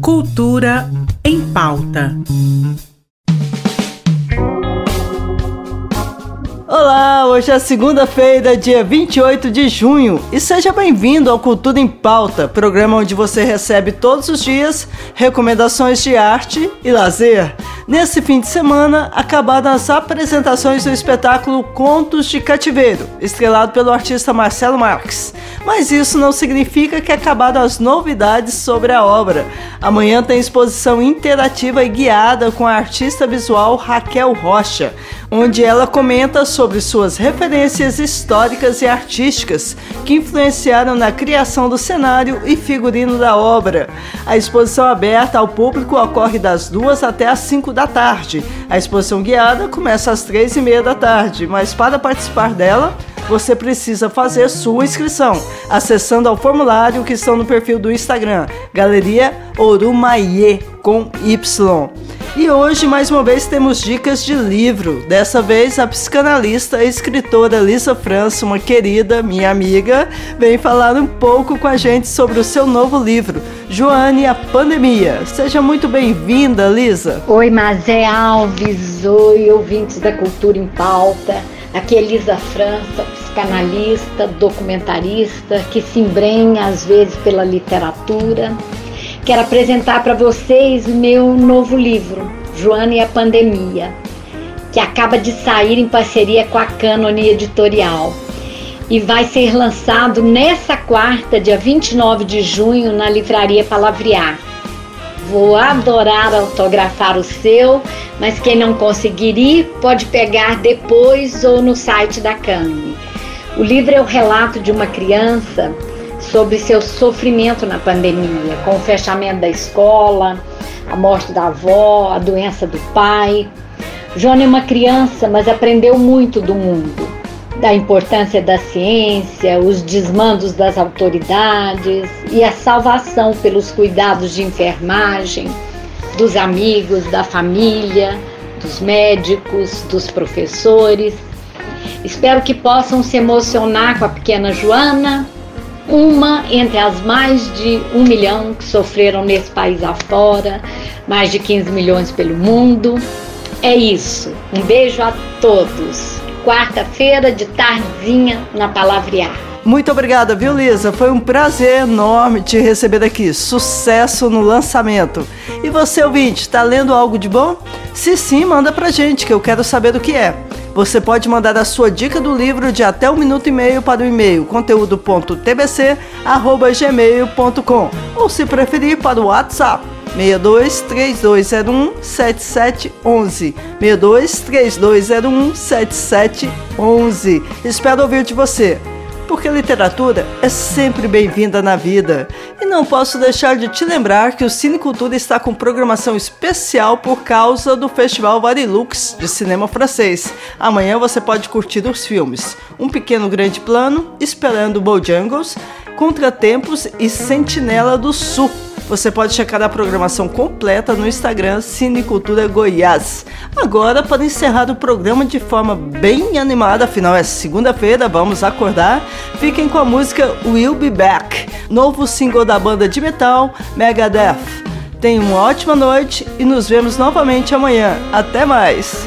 Cultura em pauta. Olá, hoje é segunda-feira, dia 28 de junho, e seja bem-vindo ao Cultura em Pauta, programa onde você recebe todos os dias recomendações de arte e lazer. Nesse fim de semana, acabaram as apresentações do espetáculo Contos de Cativeiro, estrelado pelo artista Marcelo Marques. Mas isso não significa que acabaram as novidades sobre a obra. Amanhã tem exposição interativa e guiada com a artista visual Raquel Rocha onde ela comenta sobre suas referências históricas e artísticas que influenciaram na criação do cenário e figurino da obra. A exposição aberta ao público ocorre das duas até as 5 da tarde. A exposição guiada começa às três e meia da tarde, mas para participar dela, você precisa fazer sua inscrição, acessando ao formulário que estão no perfil do Instagram, Galeria Orumaie, com Y. E hoje, mais uma vez, temos dicas de livro. Dessa vez, a psicanalista e escritora Lisa França, uma querida, minha amiga, vem falar um pouco com a gente sobre o seu novo livro, Joane a Pandemia. Seja muito bem-vinda, Lisa. Oi, Mazé Alves. Oi, ouvintes da Cultura em Pauta. Aqui é Lisa França, psicanalista, documentarista, que se embrenha às vezes pela literatura Quero apresentar para vocês meu novo livro, Joana e a Pandemia, que acaba de sair em parceria com a Canon Editorial e vai ser lançado nessa quarta, dia 29 de junho, na livraria Palavrear. Vou adorar autografar o seu, mas quem não conseguir ir pode pegar depois ou no site da Canon. O livro é o relato de uma criança sobre seu sofrimento na pandemia, com o fechamento da escola, a morte da avó, a doença do pai. Joana é uma criança, mas aprendeu muito do mundo, da importância da ciência, os desmandos das autoridades e a salvação pelos cuidados de enfermagem, dos amigos, da família, dos médicos, dos professores. Espero que possam se emocionar com a pequena Joana uma entre as mais de um milhão que sofreram nesse país afora, mais de 15 milhões pelo mundo. É isso. Um beijo a todos. Quarta-feira de tardezinha na Palavrear. Muito obrigada, viu, Lisa? Foi um prazer enorme te receber aqui. Sucesso no lançamento. E você, ouvinte, está lendo algo de bom? Se sim, manda pra gente que eu quero saber do que é. Você pode mandar a sua dica do livro de até um minuto e meio para o e-mail conteúdo.tbc@gmail.com ou se preferir para o WhatsApp 62 3201 7711 62 3201 7711. Espero ouvir de você porque literatura é sempre bem-vinda na vida. E não posso deixar de te lembrar que o Cinecultura está com programação especial por causa do Festival Varilux de cinema francês. Amanhã você pode curtir os filmes Um Pequeno Grande Plano, Esperando Bojangles, Contratempos e Sentinela do Sul. Você pode checar a programação completa no Instagram Cinecultura Goiás. Agora, para encerrar o programa de forma bem animada, afinal é segunda-feira, vamos acordar. Fiquem com a música Will Be Back, novo single da banda de metal Megadeth. Tenham uma ótima noite e nos vemos novamente amanhã. Até mais!